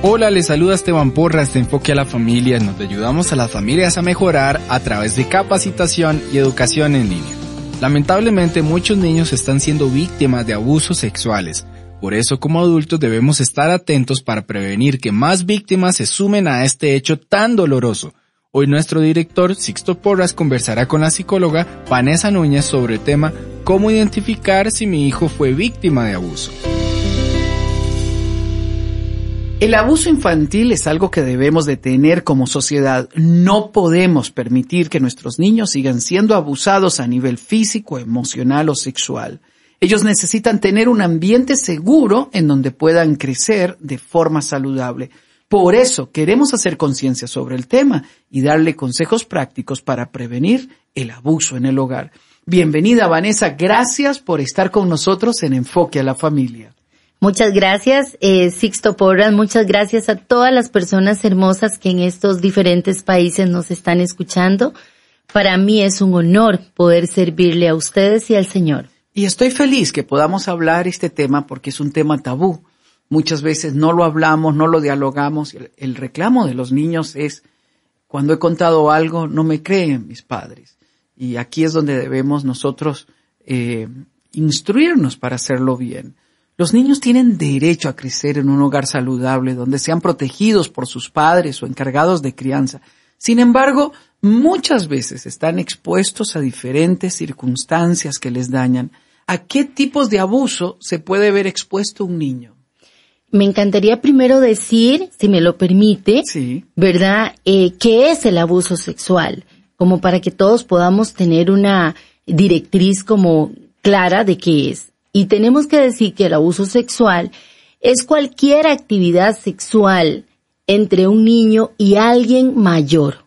Hola, les saluda Esteban Porras de Enfoque a la Familia, donde ayudamos a las familias a mejorar a través de capacitación y educación en línea. Lamentablemente muchos niños están siendo víctimas de abusos sexuales. Por eso como adultos debemos estar atentos para prevenir que más víctimas se sumen a este hecho tan doloroso. Hoy nuestro director Sixto Porras conversará con la psicóloga Vanessa Núñez sobre el tema cómo identificar si mi hijo fue víctima de abuso. El abuso infantil es algo que debemos de tener como sociedad. No podemos permitir que nuestros niños sigan siendo abusados a nivel físico, emocional o sexual. Ellos necesitan tener un ambiente seguro en donde puedan crecer de forma saludable. Por eso queremos hacer conciencia sobre el tema y darle consejos prácticos para prevenir el abuso en el hogar. Bienvenida Vanessa, gracias por estar con nosotros en Enfoque a la Familia. Muchas gracias, eh, Sixto Porras. Muchas gracias a todas las personas hermosas que en estos diferentes países nos están escuchando. Para mí es un honor poder servirle a ustedes y al Señor. Y estoy feliz que podamos hablar este tema porque es un tema tabú. Muchas veces no lo hablamos, no lo dialogamos. El, reclamo de los niños es, cuando he contado algo, no me creen mis padres. Y aquí es donde debemos nosotros eh, instruirnos para hacerlo bien. Los niños tienen derecho a crecer en un hogar saludable donde sean protegidos por sus padres o encargados de crianza. Sin embargo, muchas veces están expuestos a diferentes circunstancias que les dañan. ¿A qué tipos de abuso se puede ver expuesto un niño? Me encantaría primero decir, si me lo permite, ¿verdad? Eh, ¿Qué es el abuso sexual? Como para que todos podamos tener una directriz como clara de qué es. Y tenemos que decir que el abuso sexual es cualquier actividad sexual entre un niño y alguien mayor.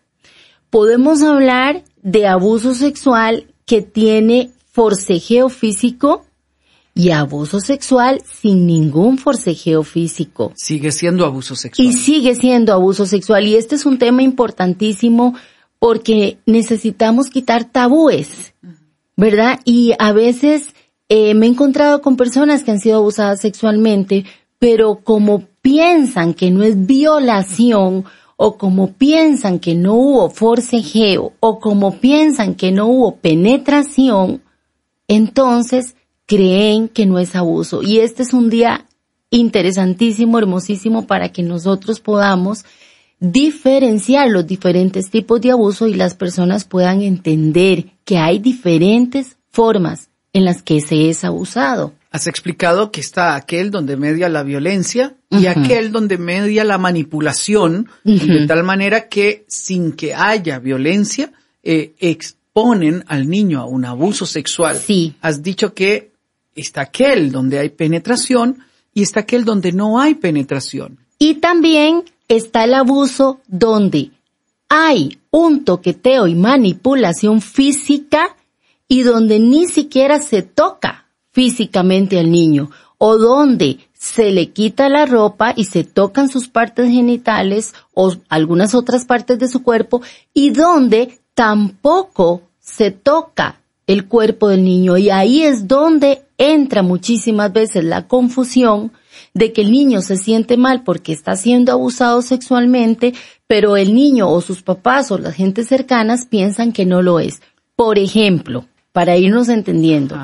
Podemos hablar de abuso sexual que tiene forcejeo físico y abuso sexual sin ningún forcejeo físico. Sigue siendo abuso sexual. Y sigue siendo abuso sexual. Y este es un tema importantísimo porque necesitamos quitar tabúes, ¿verdad? Y a veces eh, me he encontrado con personas que han sido abusadas sexualmente, pero como piensan que no es violación, o como piensan que no hubo forcejeo, o como piensan que no hubo penetración, entonces creen que no es abuso. Y este es un día interesantísimo, hermosísimo, para que nosotros podamos diferenciar los diferentes tipos de abuso y las personas puedan entender que hay diferentes formas en las que se es abusado. Has explicado que está aquel donde media la violencia y aquel donde media la manipulación, de tal manera que sin que haya violencia, eh, exponen al niño a un abuso sexual. Sí. Has dicho que está aquel donde hay penetración y está aquel donde no hay penetración. Y también está el abuso donde hay un toqueteo y manipulación física y donde ni siquiera se toca físicamente al niño o donde se le quita la ropa y se tocan sus partes genitales o algunas otras partes de su cuerpo y donde tampoco se toca el cuerpo del niño y ahí es donde entra muchísimas veces la confusión de que el niño se siente mal porque está siendo abusado sexualmente, pero el niño o sus papás o las gentes cercanas piensan que no lo es. Por ejemplo, para irnos entendiendo,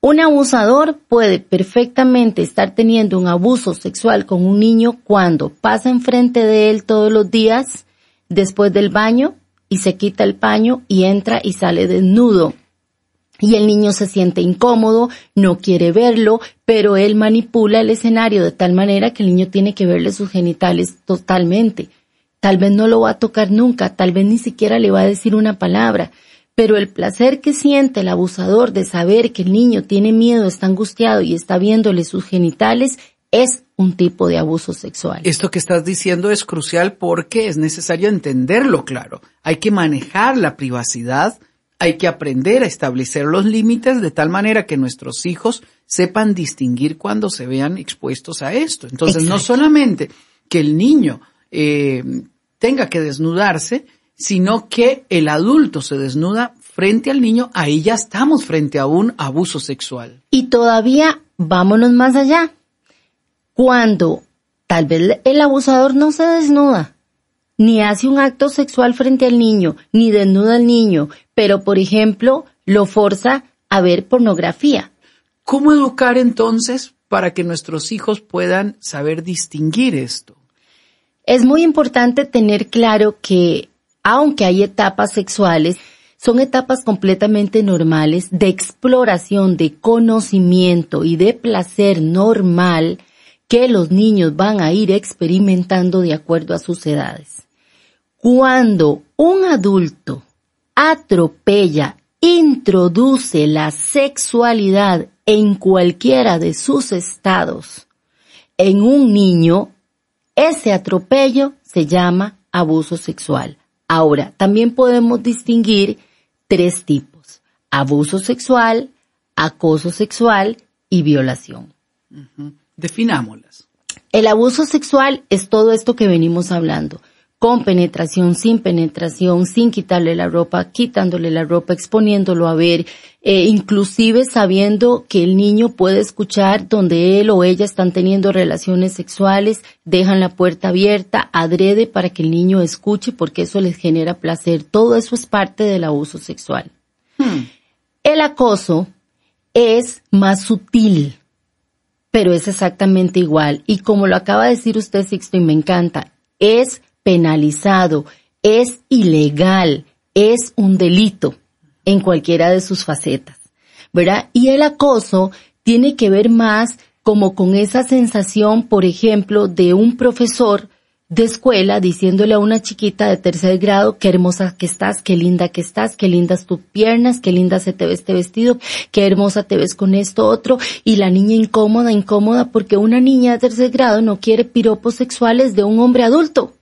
un abusador puede perfectamente estar teniendo un abuso sexual con un niño cuando pasa enfrente de él todos los días después del baño y se quita el paño y entra y sale desnudo. Y el niño se siente incómodo, no quiere verlo, pero él manipula el escenario de tal manera que el niño tiene que verle sus genitales totalmente. Tal vez no lo va a tocar nunca, tal vez ni siquiera le va a decir una palabra, pero el placer que siente el abusador de saber que el niño tiene miedo, está angustiado y está viéndole sus genitales es un tipo de abuso sexual. Esto que estás diciendo es crucial porque es necesario entenderlo claro. Hay que manejar la privacidad hay que aprender a establecer los límites de tal manera que nuestros hijos sepan distinguir cuando se vean expuestos a esto. Entonces, no solamente que el niño eh, tenga que desnudarse, sino que el adulto se desnuda frente al niño, ahí ya estamos frente a un abuso sexual. Y todavía vámonos más allá. Cuando tal vez el abusador no se desnuda, ni hace un acto sexual frente al niño, ni desnuda al niño, pero por ejemplo lo forza a ver pornografía. ¿Cómo educar entonces para que nuestros hijos puedan saber distinguir esto? Es muy importante tener claro que aunque hay etapas sexuales, son etapas completamente normales de exploración, de conocimiento y de placer normal que los niños van a ir experimentando de acuerdo a sus edades. Cuando un adulto atropella, introduce la sexualidad en cualquiera de sus estados en un niño, ese atropello se llama abuso sexual. Ahora, también podemos distinguir tres tipos. Abuso sexual, acoso sexual y violación. Definámoslas. El abuso sexual es todo esto que venimos hablando con penetración, sin penetración, sin quitarle la ropa, quitándole la ropa, exponiéndolo a ver, eh, inclusive sabiendo que el niño puede escuchar donde él o ella están teniendo relaciones sexuales, dejan la puerta abierta, adrede para que el niño escuche porque eso les genera placer. Todo eso es parte del abuso sexual. Hmm. El acoso es más sutil, pero es exactamente igual. Y como lo acaba de decir usted, Sixto, y me encanta, es penalizado, es ilegal, es un delito en cualquiera de sus facetas, ¿verdad? Y el acoso tiene que ver más como con esa sensación, por ejemplo, de un profesor de escuela diciéndole a una chiquita de tercer grado qué hermosa que estás, qué linda que estás, qué lindas tus piernas, qué linda se te ve este vestido, qué hermosa te ves con esto otro, y la niña incómoda, incómoda, porque una niña de tercer grado no quiere piropos sexuales de un hombre adulto.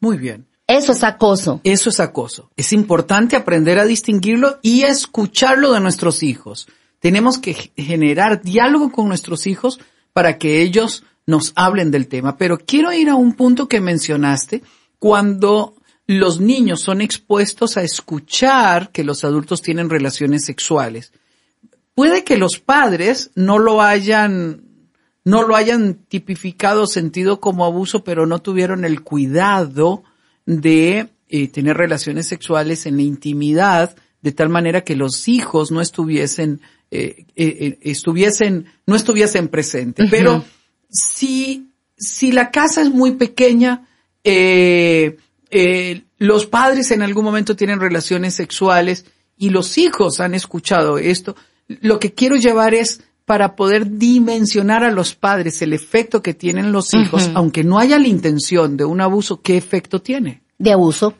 Muy bien. Eso es acoso. Eso es acoso. Es importante aprender a distinguirlo y a escucharlo de nuestros hijos. Tenemos que generar diálogo con nuestros hijos para que ellos nos hablen del tema. Pero quiero ir a un punto que mencionaste cuando los niños son expuestos a escuchar que los adultos tienen relaciones sexuales. Puede que los padres no lo hayan no lo hayan tipificado, sentido como abuso, pero no tuvieron el cuidado de eh, tener relaciones sexuales en la intimidad, de tal manera que los hijos no estuviesen, eh, eh, estuviesen, no estuviesen presentes. Pero si, si la casa es muy pequeña, los padres en algún momento tienen relaciones sexuales y los hijos han escuchado esto, lo que quiero llevar es para poder dimensionar a los padres el efecto que tienen los hijos, aunque no haya la intención de un abuso, ¿qué efecto tiene? De abuso.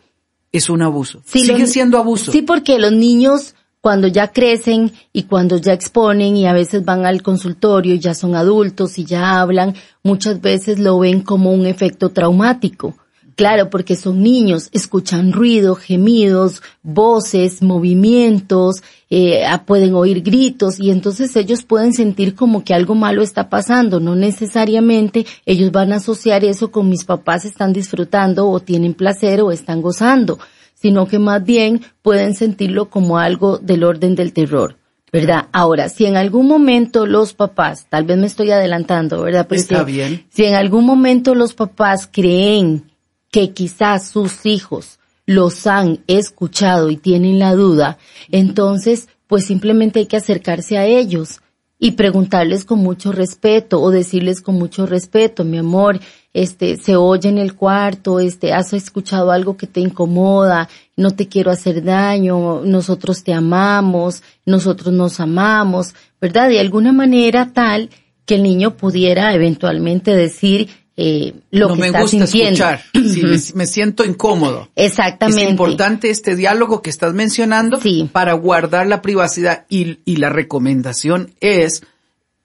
Es un abuso. Sigue siendo abuso. Sí, porque los niños cuando ya crecen y cuando ya exponen y a veces van al consultorio y ya son adultos y ya hablan, muchas veces lo ven como un efecto traumático Claro, porque son niños, escuchan ruido, gemidos, voces, movimientos, eh, ah, pueden oír gritos y entonces ellos pueden sentir como que algo malo está pasando. No necesariamente ellos van a asociar eso con mis papás están disfrutando o tienen placer o están gozando, sino que más bien pueden sentirlo como algo del orden del terror. ¿verdad? Ahora, si en algún momento los papás, tal vez me estoy adelantando, ¿verdad? Está bien. Si en algún momento los papás creen que quizás sus hijos los han escuchado y tienen la duda, entonces, pues simplemente hay que acercarse a ellos y preguntarles con mucho respeto o decirles con mucho respeto, mi amor, este, se oye en el cuarto, este, has escuchado algo que te incomoda, no te quiero hacer daño, nosotros te amamos, nosotros nos amamos, ¿verdad? De alguna manera tal que el niño pudiera eventualmente decir, eh, lo que me está gusta sintiendo. escuchar, sí, me, me siento incómodo. Exactamente. Es importante este diálogo que estás mencionando Sí. para guardar la privacidad y, y la recomendación es,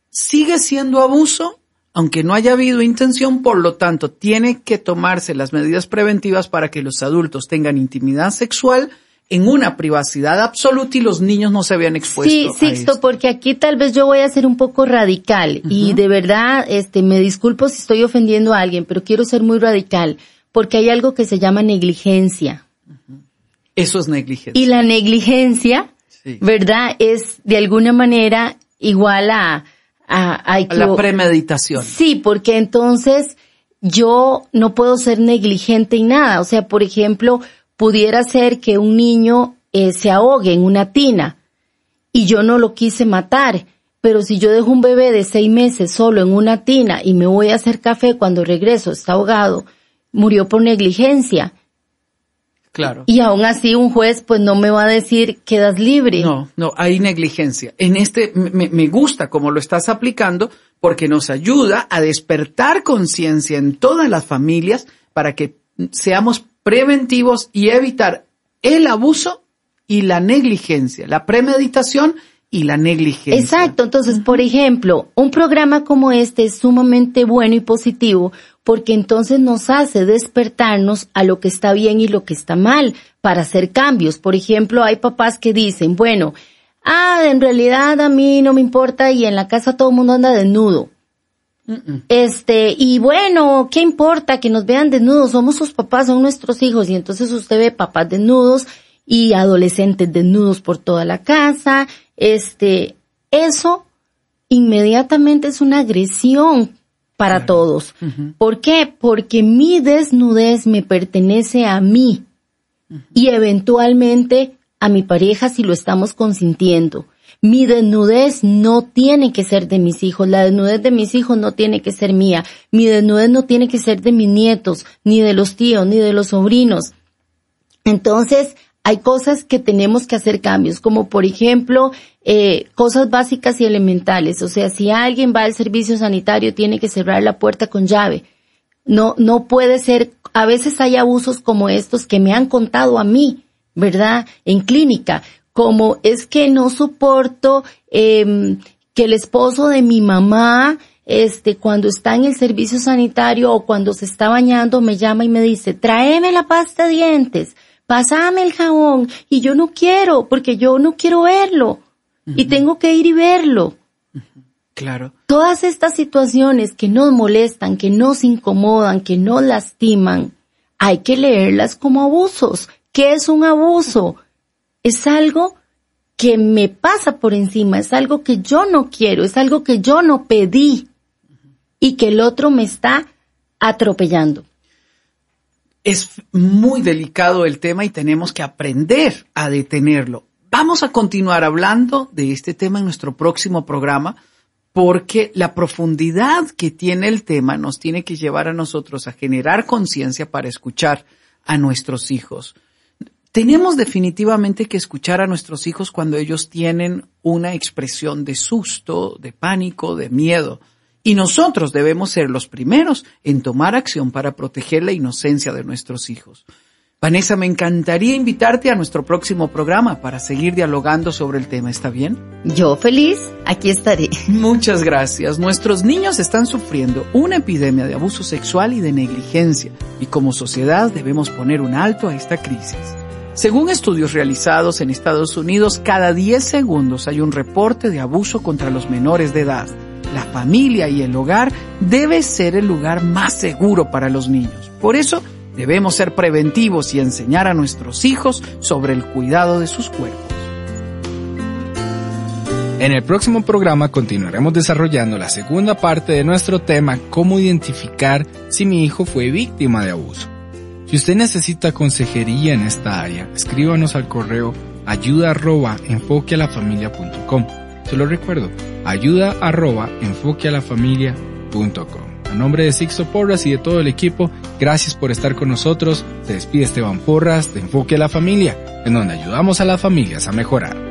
sigue siendo abuso, aunque no haya habido intención, por lo tanto, tiene que tomarse las medidas preventivas para que los adultos tengan intimidad sexual en una privacidad absoluta y los niños no se vean expuestos. Sí, Sixto, esto. porque aquí tal vez yo voy a ser un poco radical y de verdad, este, me disculpo si estoy ofendiendo a alguien, pero quiero ser muy radical porque hay algo que se llama negligencia. Eso es negligencia. Y la negligencia, Sí. ¿verdad? Es de alguna manera igual a, a, a A la premeditación. Sí, porque entonces yo no puedo ser negligente en nada. O sea, por ejemplo, pudiera ser que un niño eh, se ahogue en una tina y yo no lo quise matar. Pero si yo dejo un bebé de seis meses solo en una tina y me voy a hacer café cuando regreso está ahogado, murió por negligencia. Claro. Y aún así un juez pues no me va a decir quedas libre. No, no, hay negligencia. En este, me, me gusta cómo lo estás aplicando porque nos ayuda a despertar conciencia en todas las familias para que seamos preventivos y evitar el abuso y la negligencia, la premeditación y la negligencia. Exacto, entonces, por ejemplo, un programa como este es sumamente bueno y positivo porque entonces nos hace despertarnos a lo que está bien y lo que está mal para hacer cambios. Por ejemplo, hay papás que dicen, bueno, ah, en realidad a mí no me importa y en la casa todo el mundo anda desnudo. Este, y bueno, ¿qué importa que nos vean desnudos? Somos sus papás, son nuestros hijos, y entonces usted ve papás desnudos y adolescentes desnudos por toda la casa. Este, eso inmediatamente es una agresión para todos. ¿Por qué? Porque mi desnudez me pertenece a mí y eventualmente a mi pareja si lo estamos consintiendo. Mi desnudez no tiene que ser de mis hijos, la desnudez de mis hijos no tiene que ser mía, mi desnudez no tiene que ser de mis nietos, ni de los tíos, ni de los sobrinos. Entonces, hay cosas que tenemos que hacer cambios, como por ejemplo, eh, cosas básicas y elementales. O sea, si alguien va al servicio sanitario, tiene que cerrar la puerta con llave. No, no puede ser, a veces hay abusos como estos que me han contado a mí, ¿verdad? En clínica, como es que no soporto eh, que el esposo de mi mamá, este, cuando está en el servicio sanitario o cuando se está bañando, me llama y me dice, tráeme la pasta de dientes, pásame el jabón, y yo no quiero, porque yo no quiero verlo, y tengo que ir y verlo. Claro. Todas estas situaciones que nos molestan, que nos incomodan, que nos lastiman, hay que leerlas como abusos. ¿Qué es un abuso? Es algo que me pasa por encima, es algo que yo no quiero, es algo que yo no pedí y que el otro me está atropellando. Es muy delicado el tema y tenemos que aprender a detenerlo. Vamos a continuar hablando de este tema en nuestro próximo programa porque la profundidad que tiene el tema nos tiene que llevar a nosotros a generar conciencia para escuchar a nuestros hijos. Tenemos definitivamente que escuchar a nuestros hijos cuando ellos tienen una expresión de susto, de pánico, de miedo. Y nosotros debemos ser los primeros en tomar acción para proteger la inocencia de nuestros hijos. Vanessa, me encantaría invitarte a nuestro próximo programa para seguir dialogando sobre el tema. ¿Está bien? Yo feliz, aquí estaré. Muchas gracias. Nuestros niños están sufriendo una epidemia de abuso sexual y de negligencia y como sociedad debemos poner un alto a esta crisis. Según estudios realizados en Estados Unidos, cada 10 segundos hay un reporte de abuso contra los menores de edad. La familia y el hogar debe ser el lugar más seguro para los niños. Por eso, Debemos ser preventivos y enseñar a nuestros hijos sobre el cuidado de sus cuerpos. En el próximo programa continuaremos desarrollando la segunda parte de nuestro tema, cómo identificar si mi hijo fue víctima de abuso. Si usted necesita consejería en esta área, escríbanos al correo ayuda arroba enfoquealafamilia.com. Se lo recuerdo, ayuda arroba enfoquealafamilia.com. A nombre de Sixto Porras y de todo el equipo, gracias por estar con nosotros. Se despide Esteban Porras de Enfoque a la Familia, en donde ayudamos a las familias a mejorar.